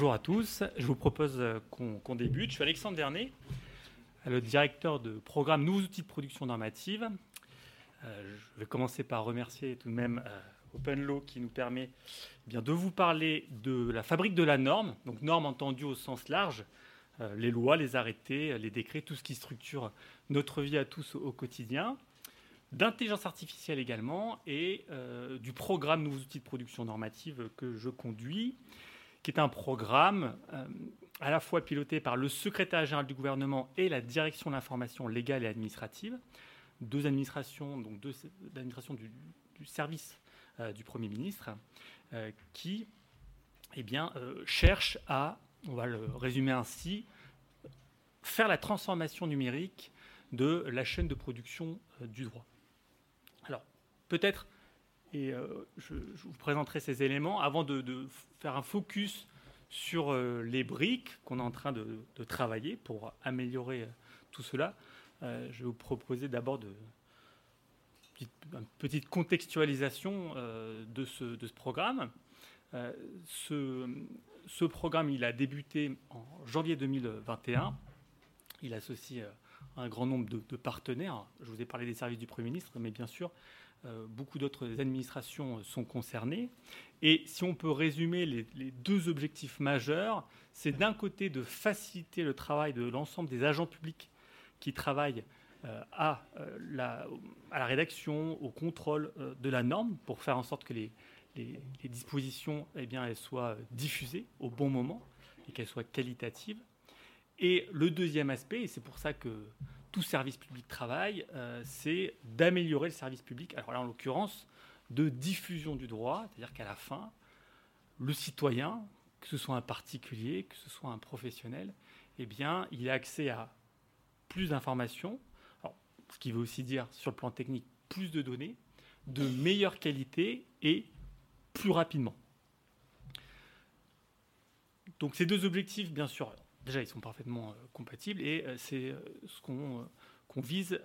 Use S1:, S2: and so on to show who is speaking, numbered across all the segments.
S1: bonjour à tous. Je vous propose euh, qu'on débute. Je suis Alexandre Vernet, le directeur de programme Nouveaux outils de production normative. Euh, je vais commencer par remercier tout de même euh, OpenLaw qui nous permet eh de vous parler de la fabrique de la norme, donc norme entendue au sens large, les lois, les arrêtés, les décrets, tout ce qui structure notre vie à tous au, quotidien, d'intelligence artificielle également, et du programme Nouveaux outils de production normative que je conduis qui est un programme euh, à la fois piloté par le secrétaire général du gouvernement et la direction de l'information légale et administrative, deux administrations, donc deux administrations du, service euh, du Premier ministre, euh, qui eh bien, cherchent à, on va le résumer ainsi, faire la transformation numérique de la chaîne de production du droit. Alors, peut-être et euh, je, vous présenterai ces éléments avant de, faire un focus sur euh, les briques qu'on est en train de, travailler pour améliorer euh, tout cela. je vais vous proposer d'abord de, une petite contextualisation de ce, programme. Ce, programme, il a débuté en janvier 2021. Il associe un grand nombre de, partenaires. Je vous ai parlé des services du Premier ministre, mais bien sûr, beaucoup d'autres administrations sont concernées. Et si on peut résumer les, deux objectifs majeurs, c'est d'un côté de faciliter le travail de l'ensemble des agents publics qui travaillent euh, à, euh, la, à, la, rédaction, au contrôle de la norme, pour faire en sorte que les, les, dispositions eh bien, elles soient diffusées au bon moment et qu'elles soient qualitatives. Et le deuxième aspect, et c'est pour ça que tout service public travaille, euh, c'est d'améliorer le service public. Alors là, en l'occurrence, de diffusion du droit, c'est-à-dire qu'à la fin, le citoyen, que ce soit un particulier, que ce soit un professionnel, eh bien, il a accès à plus d'informations, ce qui veut aussi dire, sur le plan technique, plus de données, de meilleure qualité et plus rapidement. Donc ces deux objectifs, bien sûr, déjà, ils sont parfaitement euh, compatibles et euh, c'est euh, ce qu'on vise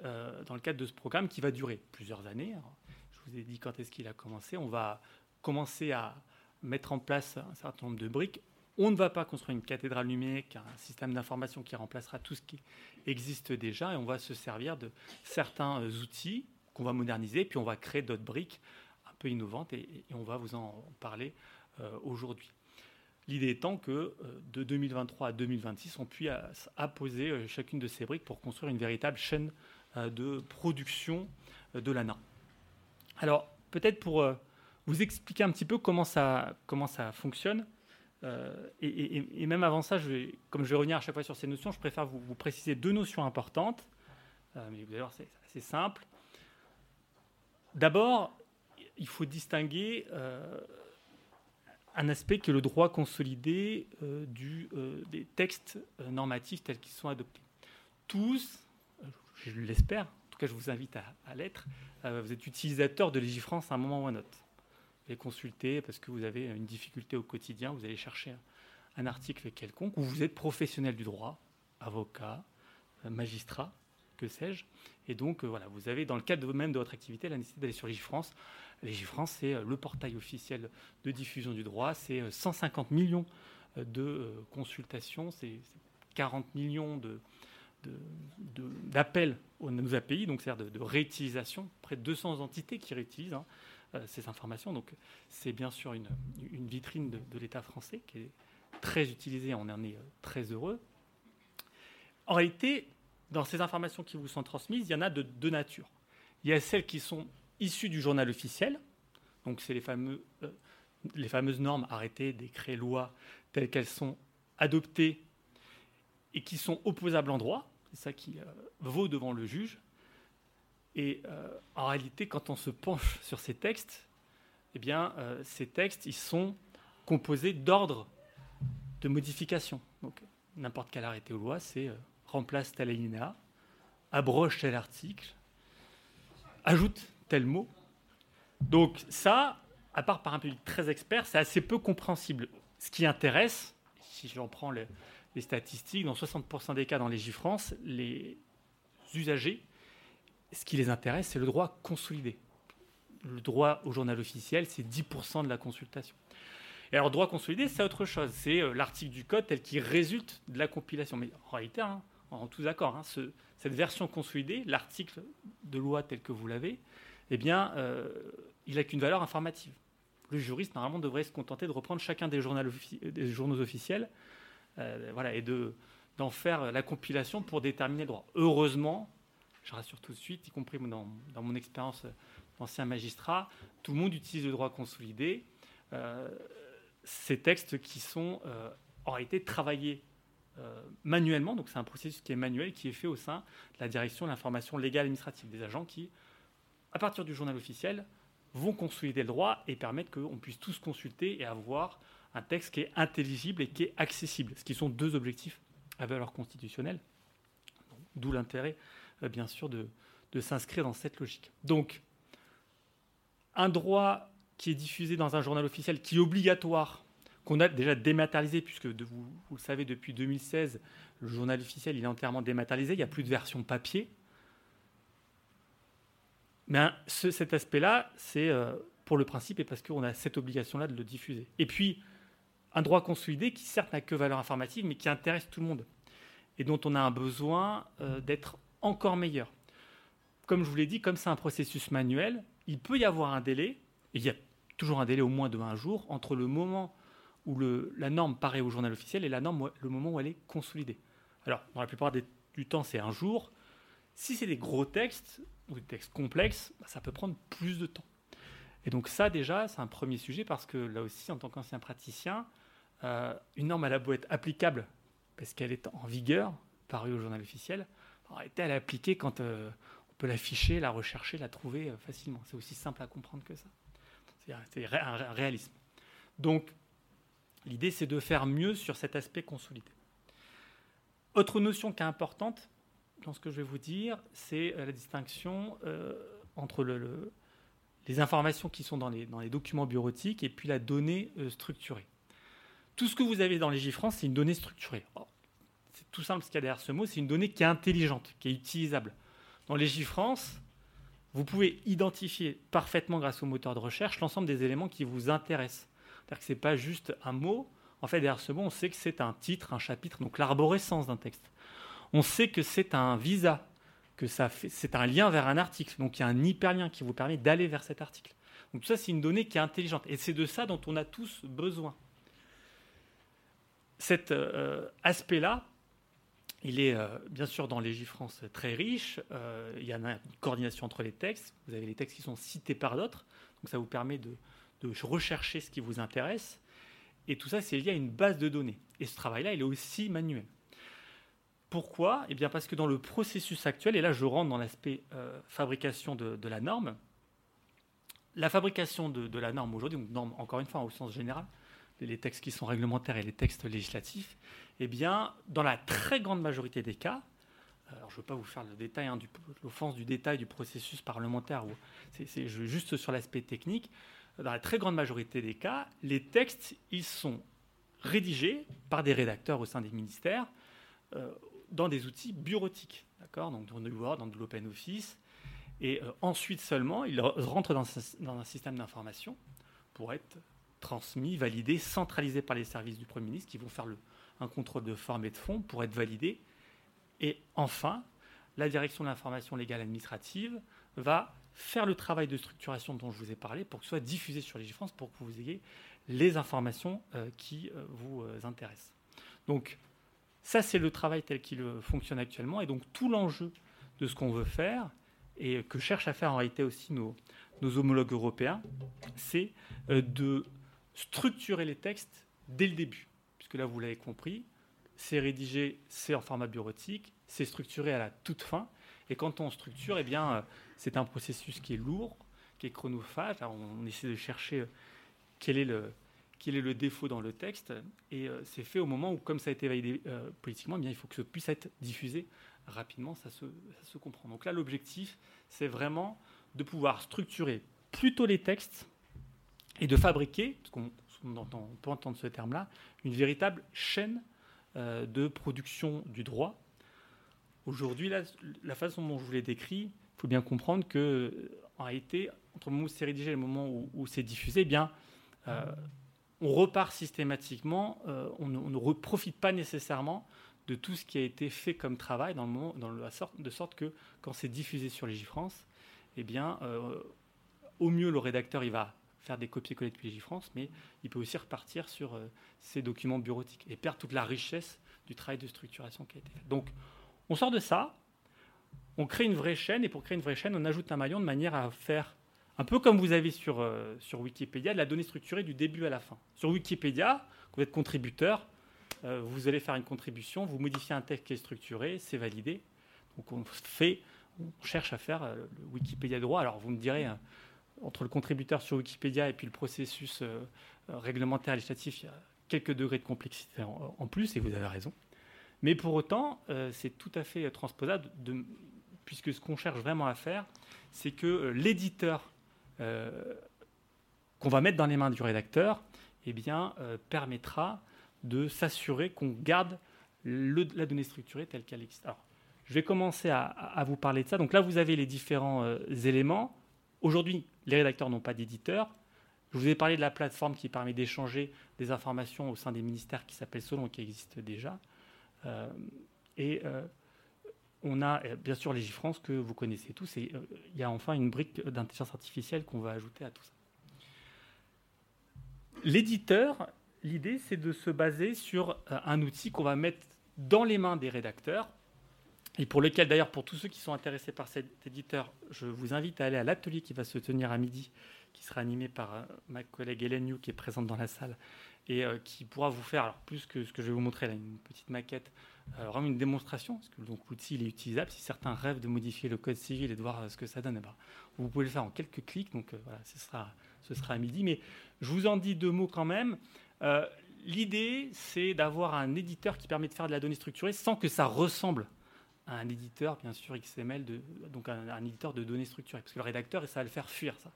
S1: dans le cadre de ce programme qui va durer plusieurs années. je vous ai dit quand est-ce qu'il a commencé. On va commencer à mettre en place un certain nombre de briques. On ne va pas construire une cathédrale numérique, un système d'information qui remplacera tout ce qui existe déjà, et on va se servir de certains outils qu'on va moderniser, puis on va créer d'autres briques un peu innovantes, et, on va vous en parler aujourd'hui. L'idée étant que euh, de 2023 à 2026, on puisse apposer euh, chacune de ces briques pour construire une véritable chaîne euh, de production de l'ANA. Alors, peut-être pour vous expliquer un petit peu comment ça, comment ça fonctionne, et, même avant ça, comme je vais revenir à chaque fois sur ces notions, je préfère vous, préciser deux notions importantes. mais vous allez voir, c'est assez simple. D'abord, il faut distinguer un aspect qui est le droit consolidé euh, euh, des textes euh, normatifs tels qu'ils sont adoptés. Tous, je l'espère, en tout cas je vous invite à, l'être, vous êtes utilisateur de Légifrance à un moment ou à un autre. Vous allez consulter parce que vous avez une difficulté au quotidien, vous allez chercher un, article quelconque, ou vous êtes professionnel du droit, avocat, magistrat, que sais-je. Et donc, voilà, vous avez, dans le cadre même de votre activité, la nécessité d'aller sur Légifrance Légifrance, c'est euh, le portail officiel de diffusion du droit. C'est 150 euh, millions euh, de consultations, c'est 40 millions d'appels aux API, donc c'est-à-dire de, réutilisation, près de 200 entités qui réutilisent hein, ces informations. Donc c'est bien sûr une, vitrine de, l'État français qui est très utilisée, on en est très heureux. En réalité, dans ces informations qui vous sont transmises, il y en a de deux natures. Il y a celles qui sont issus du journal officiel. Donc, c'est euh, les fameuses normes, arrêtées, décrets, lois, telles qu'elles sont adoptées et qui sont opposables en droit. C'est ça qui euh, vaut devant le juge. Et euh, en réalité, quand on se penche sur ces textes, eh bien, ces textes, ils sont composés d'ordres de modification. Donc, n'importe quel arrêté ou loi, c'est remplace tel alinéa, abroge tel article, ajoute tel mot. Donc ça, à part par un public très expert, c'est assez peu compréhensible. Ce qui intéresse, si j'en prends les, statistiques, dans 60% des cas dans les J-France, les usagers, ce qui les intéresse, c'est le droit consolidé. Le droit au journal officiel, c'est 10% de la consultation. Et alors, droit consolidé, c'est autre chose. C'est euh, l'article du code tel qu'il résulte de la compilation. Mais en réalité, hein, en tous d'accord, hein, cette version consolidée, l'article de loi tel que vous l'avez, eh bien, euh, il n'a qu'une valeur informative. Le juriste, normalement, devrait se contenter de reprendre chacun des, journaux officiels euh, et d'en faire la compilation pour déterminer le droit. Heureusement, je rassure tout de suite, y compris dans, mon expérience d'ancien magistrat, tout le monde utilise le droit consolidé. Euh, ces textes qui sont en travaillés manuellement, donc c'est un processus qui est manuel, qui est fait au sein de la direction de l'information légale administrative, des agents qui, à partir du journal officiel, vont consolider le droit et permettre qu'on puisse tous consulter et avoir un texte qui est intelligible et qui est accessible, ce qui sont deux objectifs à valeur constitutionnelle, d'où l'intérêt, euh, bien sûr, de, s'inscrire dans cette logique. Donc, un droit qui est diffusé dans un journal officiel qui est obligatoire qu'on a déjà dématérialisé, puisque vous, le savez, depuis 2016, le journal officiel est entièrement dématérialisé, il n'y a plus de version papier. Mais cet aspect-là, c'est euh, pour le principe et parce qu'on a cette obligation-là de le diffuser. Et puis, un droit consolidé qui, certes, n'a que valeur informative, mais qui intéresse tout le monde et dont on a un besoin euh, d'être encore meilleur. Comme je vous l'ai dit, comme c'est un processus manuel, il peut y avoir un délai, et il y a toujours un délai au moins de un jour, entre le moment où la norme paraît au journal officiel et la norme le moment où elle est consolidée. Alors, dans la plupart du temps, c'est un jour. Si c'est des gros textes ou des textes complexes, bah, ça peut prendre plus de temps. Et donc ça, déjà, c'est un premier sujet parce que là aussi, en tant qu'ancien praticien, euh, une norme, elle a beau être applicable parce qu'elle est en vigueur, parue au journal officiel, en réalité, elle est appliquée quand euh, on peut l'afficher, la rechercher, la trouver euh, facilement. C'est aussi simple à comprendre que ça. C'est un réalisme. Donc, L'idée, c'est de faire mieux sur cet aspect consolidé. Autre notion qui est importante dans ce que je vais vous dire, c'est euh, la distinction euh, entre les informations qui sont dans les, documents bureautiques et puis la donnée euh, structurée. Tout ce que vous avez dans les GIFRANCE, c'est une donnée structurée. C'est tout simple ce qu'il y a derrière ce mot, c'est une donnée qui est intelligente, qui est utilisable. Dans les GIFRANCE, vous pouvez identifier parfaitement grâce au moteur de recherche l'ensemble des éléments qui vous intéressent. C'est-à-dire que ce n'est pas juste un mot. En fait, derrière ce mot, on sait que c'est un titre, un chapitre, donc l'arborescence d'un texte. On sait que c'est un visa, que ça c'est un lien vers un article. Donc il y a un hyperlien qui vous permet d'aller vers cet article. Donc tout ça, c'est une donnée qui est intelligente. Et c'est de ça dont on a tous besoin. Cet euh, aspect-là, il est euh, bien sûr dans Légifrance très riche. Euh, il y a une coordination entre les textes. Vous avez les textes qui sont cités par d'autres. Donc ça vous permet de, de rechercher ce qui vous intéresse. Et tout ça, c'est lié à une base de données. Et ce travail-là, il est aussi manuel. Pourquoi? Eh bien parce que dans le processus actuel, et là je rentre dans l'aspect euh, fabrication de, la norme, la fabrication de, la norme aujourd'hui, donc norme encore une fois au sens général, les textes qui sont réglementaires et les textes législatifs, eh bien dans la très grande majorité des cas, alors je ne veux pas vous faire le détail, hein, l'offense du détail du processus parlementaire, c'est juste sur l'aspect technique, dans la très grande majorité des cas, les textes, ils sont rédigés par des rédacteurs au sein des ministères euh, dans des outils bureautiques, d'accord Donc dans le Word, dans de l'Open Office, et euh, ensuite seulement, ils rentrent dans, un système d'information pour être transmis, validés, centralisés par les services du Premier ministre qui vont faire un contrôle de forme et de fond pour être validés. Et enfin, la direction de l'information légale administrative va faire le travail de structuration dont je vous ai parlé pour que ce soit diffusé sur les France pour que vous ayez les informations euh, qui euh, vous intéressent. Donc ça, c'est le travail tel qu'il fonctionne actuellement. Et donc tout l'enjeu de ce qu'on veut faire, et que cherchent à faire en réalité aussi nos, homologues européens, c'est de structurer les textes dès le début. Puisque là, vous l'avez compris, c'est rédigé, c'est en format bureautique, c'est structuré à la toute fin. Et quand on structure, eh bien, c'est un processus qui est lourd, qui est chronophage. on essaie de chercher euh, quel est le, quel est le défaut dans le texte. Et euh, c'est fait au moment où, comme ça a été validé euh, politiquement, eh bien, il faut que ça puisse être diffusé rapidement, ça se, comprend. Donc là, l'objectif, c'est vraiment de pouvoir structurer plutôt les textes et de fabriquer, parce qu'on peut entendre ce terme-là, une véritable chaîne de production du droit. Aujourd'hui, la façon dont je vous l'ai décrit, il faut bien comprendre que, en réalité, entre le moment où c'est rédigé et le moment où, c'est diffusé, eh bien, euh, on repart systématiquement, euh, on, ne profite pas nécessairement de tout ce qui a été fait comme travail dans le de sorte que quand c'est diffusé sur Légifrance, eh bien, euh, au mieux, le rédacteur, il va faire des copier-coller depuis Légifrance, mais il peut aussi repartir sur euh, ses documents bureautiques et perdre toute la richesse du travail de structuration qui a été fait. Donc, on sort de ça, on crée une vraie chaîne, et pour créer une vraie chaîne, on ajoute un maillon de manière à faire un peu comme vous avez sur, euh, sur Wikipédia, de la donnée structurée du début à la fin. Sur Wikipédia, vous êtes contributeur, euh, vous allez faire une contribution, vous modifiez un texte qui est structuré, c'est validé. Donc on fait, on cherche à faire euh, Wikipédia droit. Alors vous me direz, hein, entre le contributeur sur Wikipédia et puis le processus réglementaire législatif, il y a quelques degrés de complexité en, plus, et vous avez raison. Mais pour autant, c'est tout à fait transposable, puisque ce qu'on cherche vraiment à faire, c'est que l'éditeur qu'on va mettre dans les mains du rédacteur, eh bien, euh, permettra de s'assurer qu'on garde la donnée structurée telle qu'elle existe. Alors, je vais commencer à, vous parler de ça. Donc là, vous avez les différents euh, éléments. Aujourd'hui, les rédacteurs n'ont pas d'éditeur. Je vous ai parlé de la plateforme qui permet d'échanger des informations au sein des ministères qui s'appelle Solon, qui existe déjà. et on a euh, bien sûr Légifrance que vous connaissez tous, et euh, il y a enfin une brique d'intelligence artificielle qu'on va ajouter à tout ça. L'éditeur, l'idée, c'est de se baser sur euh, un outil qu'on va mettre dans les mains des rédacteurs, et pour lequel, d'ailleurs, pour tous ceux qui sont intéressés par cet éditeur, je vous invite à aller à l'atelier qui va se tenir à midi, qui sera animé par ma collègue Hélène New, qui est présente dans la salle, et qui pourra vous faire, alors plus que ce que je vais vous montrer là, une petite maquette vraiment une démonstration, parce que l'outil est utilisable. Si certains rêvent de modifier le code civil et de voir euh, ce que ça donne, eh ben, vous pouvez le faire en quelques clics. Donc euh, voilà, ce sera, ce sera à midi. Mais je vous en dis deux mots quand même. L'idée, c'est d'avoir un éditeur qui permet de faire de la donnée structurée sans que ça ressemble à un éditeur, bien sûr, XML, donc un, un, éditeur de données structurées. Parce que le rédacteur, ça va le faire fuir, ça.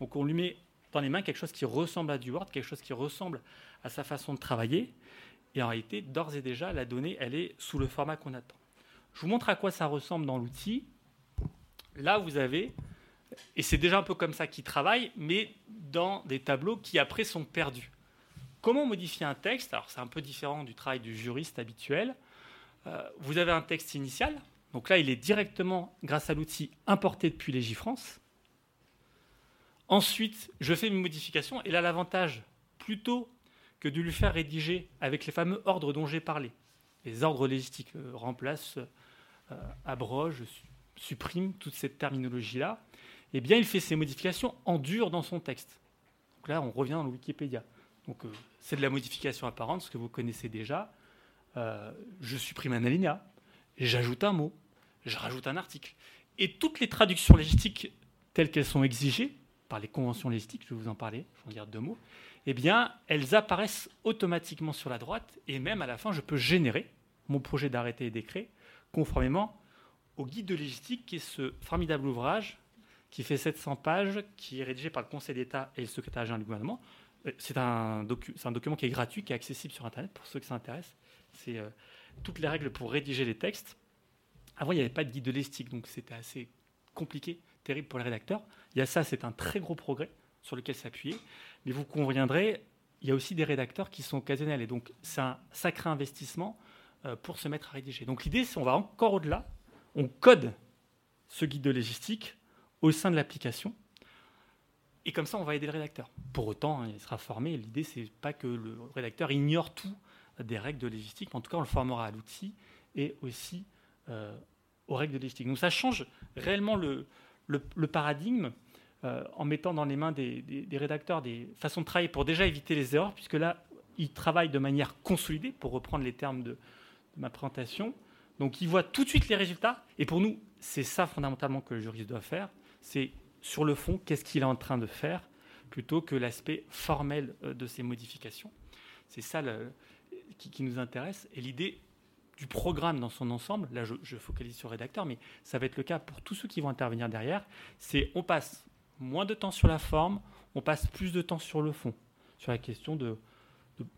S1: Donc on lui met dans les mains quelque chose qui ressemble à du Word, quelque chose qui ressemble à sa façon de travailler. Et en réalité, d'ores et déjà, la donnée, elle est sous le format qu'on attend. Je vous montre à quoi ça ressemble dans l'outil. Là, vous avez, et c'est déjà un peu comme ça qu'il travaille, mais dans des tableaux qui après sont perdus. Comment modifier un texte? Alors, c'est un peu différent du travail du juriste habituel. Euh, vous avez un texte initial. Donc là, il est directement, grâce à l'outil, importé depuis Légifrance. Ensuite, je fais une modification. Et là, l'avantage, plutôt que de lui faire rédiger avec les fameux ordres dont j'ai parlé. Les ordres légistiques euh, remplacent, euh, abrogent, suppriment toute cette terminologie-là. Eh bien, il fait ces modifications en dur dans son texte. Donc là, on revient dans le Wikipédia. Donc, euh, c'est de la modification apparente, ce que vous connaissez déjà. je supprime un alinéa, j'ajoute un mot, je rajoute un article. Et toutes les traductions légistiques telles qu'elles sont exigées par les conventions légistiques, je vais vous en parler, je vais en dire deux mots, eh bien, elles apparaissent automatiquement sur la droite et même à la fin, je peux générer mon projet d'arrêté et décret conformément au guide de légistique, qui est ce formidable ouvrage qui fait 700 pages, qui est rédigé par le Conseil d'État et le secrétaire général du gouvernement. Euh, c'est un, document qui est gratuit, qui est accessible sur Internet pour ceux qui s'intéressent. C'est euh, toutes les règles pour rédiger les textes. Avant, il n'y avait pas de guide de légistique, donc c'était assez compliqué, terrible pour les rédacteurs. Il y a ça, c'est un très gros progrès sur lequel s'appuyer. Mais vous conviendrez, il y a aussi des rédacteurs qui sont occasionnels. Et donc, c'est un sacré investissement euh, pour se mettre à rédiger. Donc, l'idée, c'est qu'on va encore au-delà. On code ce guide de légistique au sein de l'application. Et comme ça, on va aider le rédacteur. Pour autant, hein, il sera formé. L'idée, c'est pas que le rédacteur ignore tout des règles de légistique. Mais en tout cas, on le formera à l'outil et aussi euh, aux règles de légistique. Donc, ça change réellement le, le paradigme euh, en mettant dans les mains des, rédacteurs des façons de travailler pour déjà éviter les erreurs, puisque là, ils travaillent de manière consolidée, pour reprendre les termes de, ma présentation. Donc, ils voient tout de suite les résultats. Et pour nous, c'est ça fondamentalement que le juriste doit faire. C'est sur le fond, qu'est-ce qu'il est en train de faire, plutôt que l'aspect formel euh, de ces modifications. C'est ça qui, nous intéresse. Et l'idée du programme dans son ensemble, là je, je, focalise sur rédacteur, mais ça va être le cas pour tous ceux qui vont intervenir derrière, c'est on passe moins de temps sur la forme, on passe plus de temps sur le fond, sur la question de,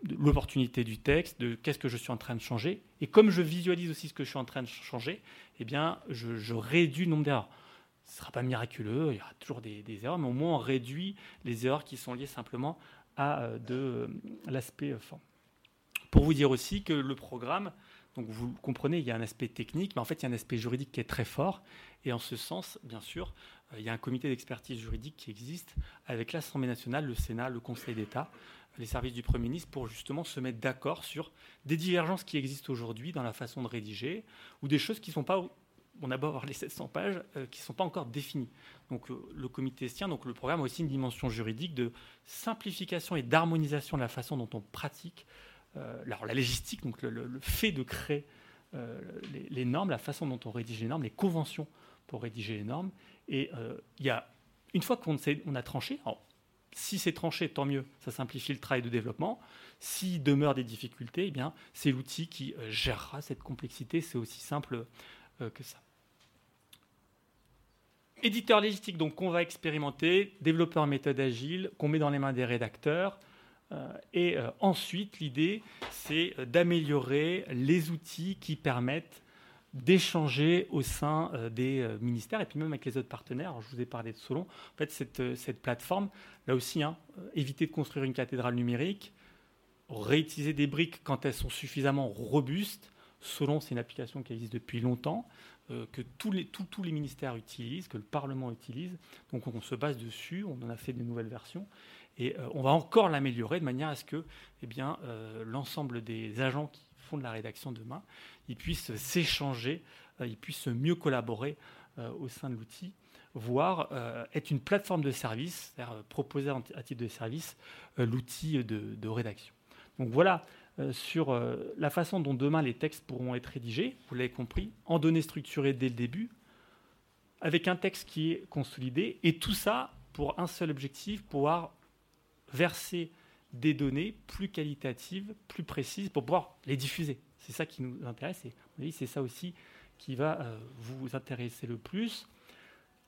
S1: l'opportunité du texte, de qu'est-ce que je suis en train de changer. Et comme je visualise aussi ce que je suis en train de changer, eh bien, je, réduis le nombre d'erreurs. Ce ne sera pas miraculeux, il y aura toujours des, erreurs, mais au moins on réduit les erreurs qui sont liées simplement à de l'aspect forme. Pour vous dire aussi que le programme, donc vous comprenez, il y a un aspect technique, mais en fait, il y a un aspect juridique qui est très fort. Et en ce sens, bien sûr, il y a un comité d'expertise juridique qui existe avec l'Assemblée nationale, le Sénat, le Conseil d'État, les services du Premier ministre pour justement se mettre d'accord sur des divergences qui existent aujourd'hui dans la façon de rédiger ou des choses qui ne sont pas, on a beau les 700 pages, euh, qui ne sont pas encore définies. Donc euh, le comité se tient, donc le programme a aussi une dimension juridique de simplification et d'harmonisation de la façon dont on pratique euh, la logistique, donc le, fait de créer les, normes, la façon dont on rédige les normes, les conventions pour rédiger les normes. Et il y a, une fois qu'on on a tranché, si c'est tranché, tant mieux, ça simplifie le travail de développement. S'il demeure des difficultés, eh c'est l'outil qui euh, gérera cette complexité. C'est aussi simple euh, que ça. Éditeur légistique, donc qu'on va expérimenter, développeur méthode agile, qu'on met dans les mains des rédacteurs. Euh, et ensuite, l'idée, c'est d'améliorer les outils qui permettent d'échanger au sein euh, des euh, ministères et puis même avec les autres partenaires. je vous ai parlé de Solon. En fait, cette, euh, plateforme, là aussi, hein, éviter de construire une cathédrale numérique, réutiliser des briques quand elles sont suffisamment robustes. Solon, c'est une application qui existe depuis longtemps, que tous les, ministères utilisent, que le Parlement utilise. Donc on se base dessus, on en a fait des nouvelles versions. Et on va encore l'améliorer de manière à ce que eh l'ensemble des agents qui font de la rédaction demain ils puissent s'échanger, euh, ils puissent mieux collaborer euh, au sein de l'outil, voire euh, être une plateforme de service, c'est-à-dire proposer à titre de service l'outil de, rédaction. Donc voilà sur la façon dont demain les textes pourront être rédigés, vous l'avez compris, en données structurées dès le début, avec un texte qui est consolidé, et tout ça pour un seul objectif, pouvoir verser des données plus qualitatives, plus précises, pour pouvoir les diffuser. C'est ça qui nous intéresse et c'est ça aussi qui va euh, vous intéresser le plus.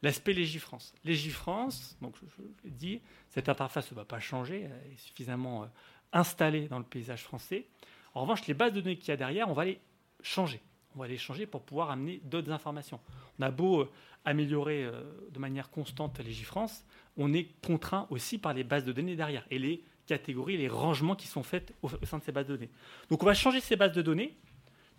S1: L'aspect Légifrance. Légifrance, donc je, l'ai dit, cette interface ne va pas changer, elle est suffisamment euh, installée dans le paysage français. En revanche, les bases de données qu'il y a derrière, on va les changer. On va les changer pour pouvoir amener d'autres informations. On a beau euh, améliorer de manière constante Légifrance, on est contraint aussi par les bases de données derrière. Et les catégories, les rangements qui sont faits au, sein de ces bases de données. Donc on va changer ces bases de données,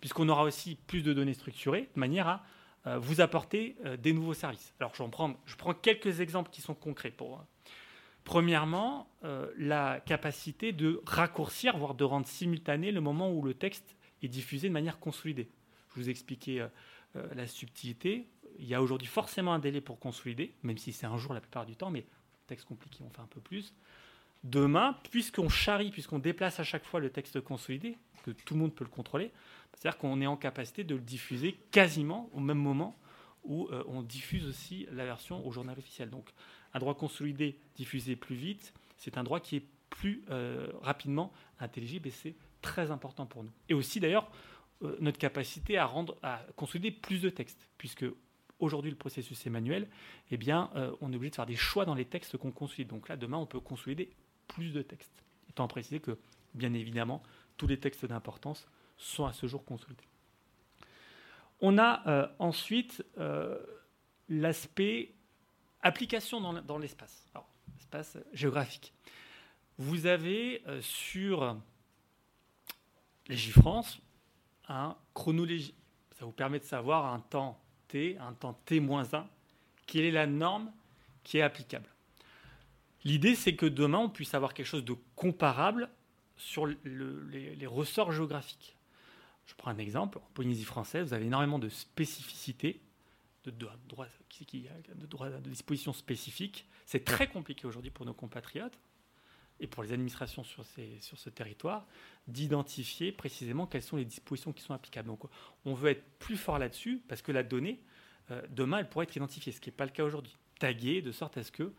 S1: puisqu'on aura aussi plus de données structurées, de manière à euh, vous apporter euh, des nouveaux services. Alors je, prends, je prends quelques exemples qui sont concrets pour. Euh, premièrement, la capacité de raccourcir, voire de rendre simultané le moment où le texte est diffusé de manière consolidée. Je vous ai expliqué la subtilité. Il y a aujourd'hui forcément un délai pour consolider, même si c'est un jour la plupart du temps, mais texte compliqué, on fait un peu plus. Demain, puisqu'on charrie, puisqu'on déplace à chaque fois le texte consolidé, que tout le monde peut le contrôler, c'est-à-dire qu'on est en capacité de le diffuser quasiment au même moment où euh, on diffuse aussi la version au journal officiel. Donc un droit consolidé diffusé plus vite, c'est un droit qui est plus euh, rapidement intelligible et c'est très important pour nous. Et aussi d'ailleurs euh, notre capacité à rendre à consolider plus de textes, puisque aujourd'hui le processus est manuel, eh bien on est obligé de faire des choix dans les textes qu'on consolide. Donc là demain on peut consolider plus de textes. Étant précisé que, bien évidemment, tous les textes d'importance sont à ce jour consultés. On a euh, ensuite euh, l'aspect application dans, l'espace, l'espace géographique. Vous avez euh, sur Légifrance un chronologie. Ça vous permet de savoir un temps t, un temps t-1, quelle est la norme qui est applicable. L'idée, c'est que demain, on puisse avoir quelque chose de comparable sur les, ressorts géographiques. Je prends un exemple. En Polynésie française, vous avez énormément de spécificités, de, dispositions spécifiques. C'est très compliqué aujourd'hui pour nos compatriotes et pour les administrations sur, sur ce territoire d'identifier précisément quelles sont les dispositions qui sont applicables. Donc on veut être plus fort là-dessus parce que la donnée, euh, demain, elle pourrait être identifiée, ce qui n'est pas le cas aujourd'hui. Taguée de sorte à ce que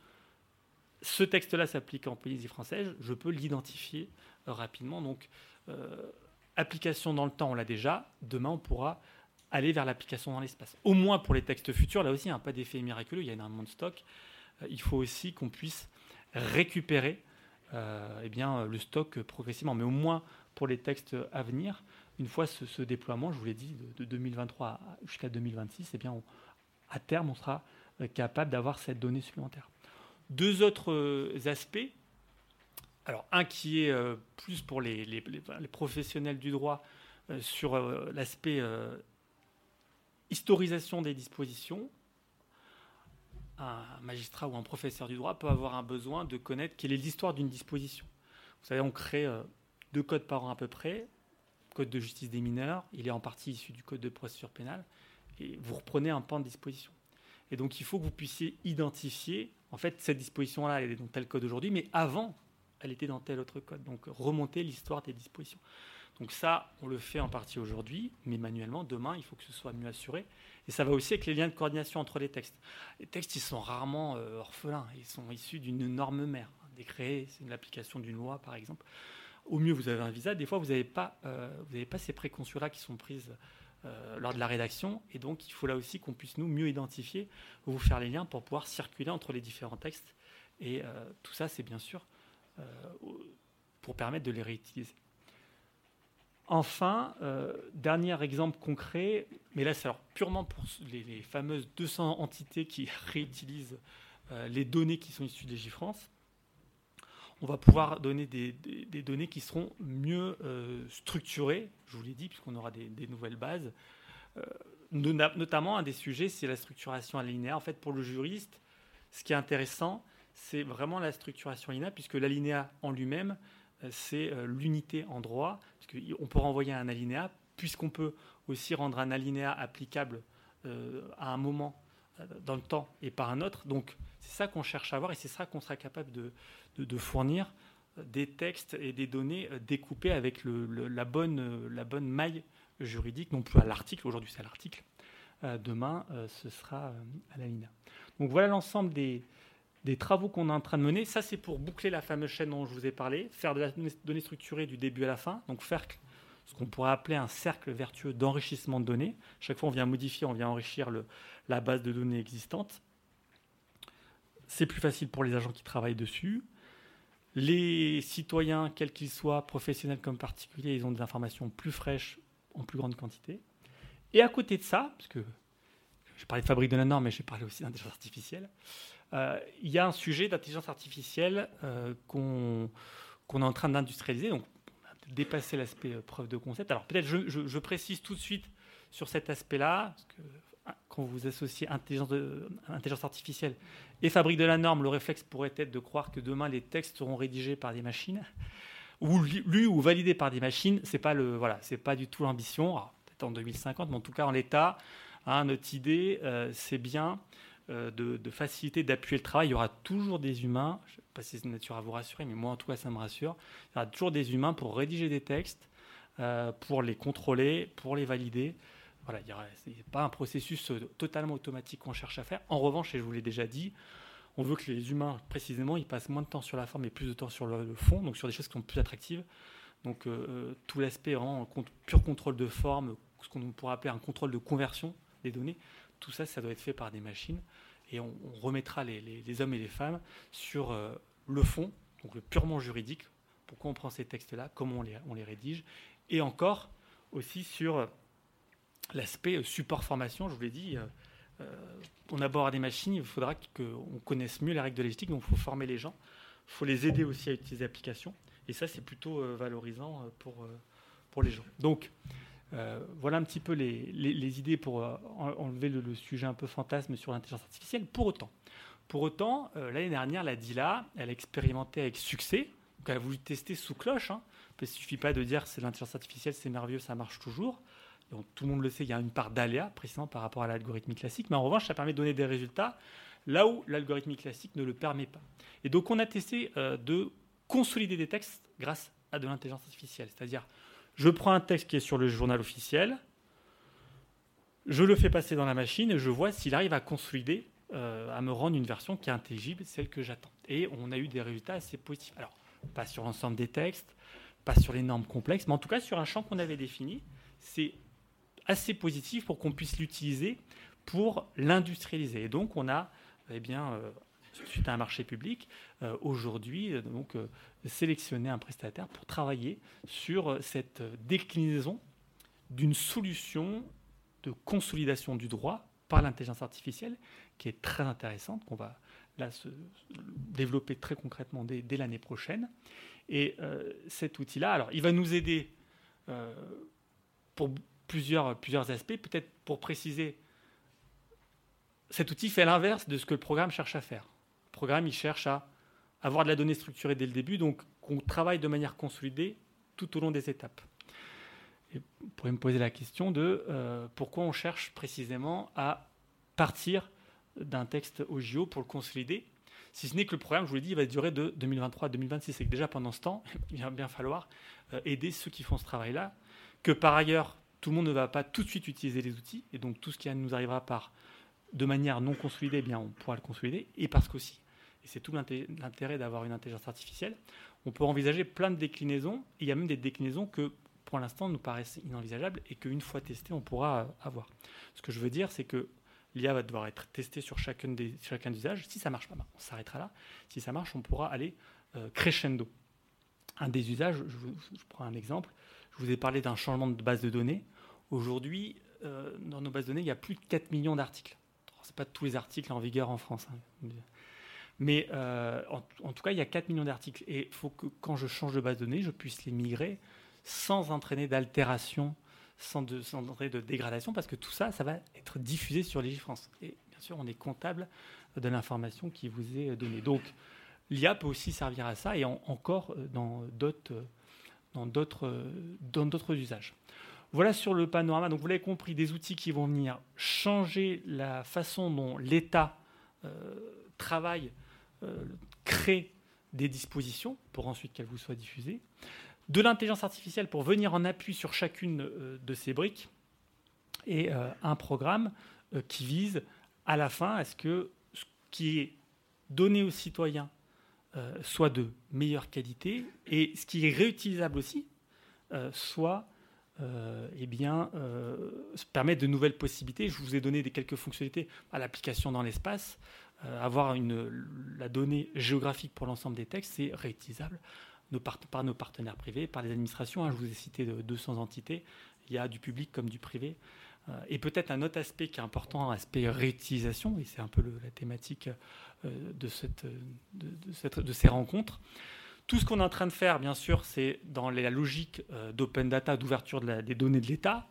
S1: ce texte-là s'applique en Polynésie française, je peux l'identifier euh, rapidement. Donc, euh, application dans le temps, on l'a déjà. Demain, on pourra aller vers l'application dans l'espace. Au moins pour les textes futurs, là aussi, il n'y a pas d'effet miraculeux, il y a énormément de stock. Euh, il faut aussi qu'on puisse récupérer eh bien, le stock progressivement. Mais au moins pour les textes à venir, une fois ce, déploiement, je vous l'ai dit, de, 2023 jusqu'à 2026, eh bien, à terme, on sera capable d'avoir cette donnée supplémentaire. Deux autres euh, aspects alors un qui est plus pour les, professionnels du droit sur l'aspect historisation des dispositions. Un magistrat ou un professeur du droit peut avoir un besoin de connaître quelle est l'histoire d'une disposition. Vous savez, on crée deux codes par an à peu près. Code de justice des mineurs, il est en partie issu du code de procédure pénale, et vous reprenez un pan de disposition. Et donc il faut que vous puissiez identifier, en fait, cette disposition-là, elle est dans tel code aujourd'hui, mais avant, elle était dans tel autre code. Donc remonter l'histoire des dispositions. Donc ça, on le fait en partie aujourd'hui, mais manuellement, demain, il faut que ce soit mieux assuré. Et ça va aussi avec les liens de coordination entre les textes. Les textes, ils sont rarement euh, orphelins, ils sont issus d'une norme mère. Décret, c'est une application d'une loi, par exemple au mieux, vous avez un visa. Des fois, vous n'avez pas, euh, pas ces précautions-là qui sont prises euh, lors de la rédaction. Et donc, il faut là aussi qu'on puisse nous mieux identifier, vous faire les liens pour pouvoir circuler entre les différents textes. Et euh, tout ça, c'est bien sûr pour permettre de les réutiliser. Enfin, dernier exemple concret, mais là c'est purement pour les, fameuses 200 entités qui réutilisent les données qui sont issues de Légifrance on va pouvoir donner des, données qui seront mieux euh, structurées, je vous l'ai dit, puisqu'on aura des, nouvelles bases. Euh, notamment, un des sujets, c'est la structuration alinéa. En fait, pour le juriste, ce qui est intéressant, c'est vraiment la structuration alinéa, puisque l'alinéa en lui-même, euh, c'est l'unité en droit, puisqu'on peut renvoyer un alinéa, puisqu'on peut aussi rendre un alinéa applicable à un moment dans le temps et par un autre. Donc, c'est ça qu'on cherche à avoir et c'est ça qu'on sera capable de, fournir des textes et des données découpés avec la, bonne, maille juridique, non plus à l'article, aujourd'hui c'est à l'article, euh, demain euh, ce sera euh, à la ligne. Donc voilà l'ensemble des, des travaux qu'on est en train de mener. Ça c'est pour boucler la fameuse chaîne dont je vous ai parlé, faire de la donnée structurée du début à la fin, donc faire ce qu'on pourrait appeler un cercle vertueux d'enrichissement de données. Chaque fois on vient modifier, on vient enrichir la base de données existante. C'est plus facile pour les agents qui travaillent dessus. Les citoyens, quels qu'ils soient, professionnels comme particuliers, ils ont des informations plus fraîches en plus grande quantité. Et à côté de ça, parce que j'ai parlé de fabrique de la norme, mais j'ai parlé aussi d'intelligence artificielle, euh, il y a un sujet d'intelligence artificielle euh, qu'on est en train d'industrialiser. Dépassé l'aspect euh, preuve de concept. Alors, peut-être je, précise tout de suite sur cet aspect-là, que quand vous associez intelligence, intelligence, artificielle et fabrique de la norme, le réflexe pourrait être de croire que demain les textes seront rédigés par des machines ou lus ou validés par des machines. C'est pas voilà, pas du tout l'ambition. Peut-être en 2050, mais en tout cas en l'état, hein, notre idée, euh, c'est bien euh, de, faciliter, d'appuyer le travail. Il y aura toujours des humains. Pas si c'est nature à vous rassurer, mais moi en tout cas ça me rassure. Il y aura toujours des humains pour rédiger des textes, euh, pour les contrôler, pour les valider. Voilà, il pas un processus euh, totalement automatique qu'on cherche à faire. En revanche, et je vous l'ai déjà dit, on veut que les humains, précisément, ils passent moins de temps sur la forme et plus de temps sur le, fond, donc sur des choses qui sont plus attractives. Donc euh, tout l'aspect en pur contrôle de forme, ce qu'on pourrait appeler un contrôle de conversion des données, tout ça, ça doit être fait par des machines. Et on, remettra les, hommes et les femmes sur le fond, donc le purement juridique, pourquoi on prend ces textes-là, comment on les, on les rédige, et encore aussi sur l'aspect euh, support formation, je vous l'ai dit, euh, euh, on aborde des machines, il faudra qu'on connaisse mieux les règles de logistique, donc il faut former les gens, il faut les aider aussi à utiliser l'application, et ça c'est plutôt valorisant pour, pour les gens. Donc voilà un petit peu les, idées pour enlever le, sujet un peu fantasme sur l'intelligence artificielle. Pour autant, pour autant l'année dernière, la DILA, elle a expérimenté avec succès, donc elle a voulu tester sous cloche, hein, il ne suffit pas de dire c'est l'intelligence artificielle, c'est merveilleux, ça marche toujours tout le monde le sait, il y a une part d'aléa, précisément par rapport à l'algorithmie classique, mais en revanche, ça permet de donner des résultats là où l'algorithmie classique ne le permet pas. Et donc, on a testé euh, de consolider des textes grâce à de l'intelligence artificielle. C'est-à-dire, je prends un texte qui est sur le journal officiel, je le fais passer dans la machine et je vois s'il arrive à consolider, euh, à me rendre une version qui est intelligible, celle que j'attends. Et on a eu des résultats assez positifs. Alors, pas sur l'ensemble des textes, pas sur les normes complexes, mais en tout cas sur un champ qu'on avait défini. C'est assez positif pour qu'on puisse l'utiliser pour l'industrialiser. Et donc, on a, eh bien, euh, suite à un marché public, euh, aujourd'hui, euh, donc, sélectionné un prestataire pour travailler sur cette déclinaison d'une solution de consolidation du droit par l'intelligence artificielle, qui est très intéressante, qu'on va là se développer très concrètement dès, l'année prochaine. Et euh, cet outil-là, alors, il va nous aider euh, pour plusieurs, plusieurs aspects. Peut-être pour préciser, cet outil fait l'inverse de ce que le programme cherche à faire. Programme, il cherche à avoir de la donnée structurée dès le début, donc qu'on travaille de manière consolidée tout au long des étapes. Vous pourriez me poser la question de euh, pourquoi on cherche précisément à partir d'un texte OGIO pour le consolider, si ce n'est que le programme, je vous l'ai dit, il va durer de 2023 à 2026 et que déjà pendant ce temps, il va bien falloir euh, aider ceux qui font ce travail-là, que par ailleurs, tout le monde ne va pas tout de suite utiliser les outils, et donc tout ce qui nous arrivera par de manière non consolidée, eh bien on pourra le consolider, et parce qu'aussi, c'est tout l'intérêt d'avoir une intelligence artificielle, on peut envisager plein de déclinaisons, il y a même des déclinaisons que pour l'instant nous paraissent inenvisageables et qu'une fois testées, on pourra avoir. Ce que je veux dire, c'est que l'IA va devoir être testée sur chacun des, chacun usages. Si ça marche pas, ben, on s'arrêtera là. Si ça marche, on pourra aller euh, crescendo. Un des usages, je, prends un exemple, je vous ai parlé d'un changement de base de données. Aujourd'hui, euh, dans nos bases de données, il y a plus de 4 millions d'articles. Ce pas tous les articles en vigueur en France. Hein. Mais euh, en, tout cas, il y a 4 millions d'articles. Et il faut que quand je change de base de données, je puisse les migrer sans entraîner d'altération, sans, entraîner de dégradation, parce que tout ça, ça va être diffusé sur Légifrance. Et bien sûr, on est comptable de l'information qui vous est donnée. Donc, l'IA peut aussi servir à ça, et encore euh, dans d'autres, dans, d'autres, usages. Voilà sur le panorama. Donc, vous l'avez compris, des outils qui vont venir changer la façon dont l'État euh, travaille euh, créer des dispositions pour ensuite qu'elles vous soient diffusées, de l'intelligence artificielle pour venir en appui sur chacune euh, de ces briques, et euh, un programme qui vise à la fin à ce que ce qui est donné aux citoyens soit de meilleure qualité et ce qui est réutilisable aussi soit eh bien, permet de nouvelles possibilités. Je vous ai donné des quelques fonctionnalités à l'application dans l'espace. Euh, avoir la donnée géographique pour l'ensemble des textes, c'est réutilisable par nos partenaires privés, par les administrations. Hein, je vous ai cité 200 entités. Il y a du public comme du privé. Euh, et peut-être un autre aspect qui est important, l'aspect réutilisation, et c'est un peu la thématique euh, de, de, ces rencontres. Tout ce qu'on est en train de faire, bien sûr, c'est dans la logique d'open data, d'ouverture des données de l'État,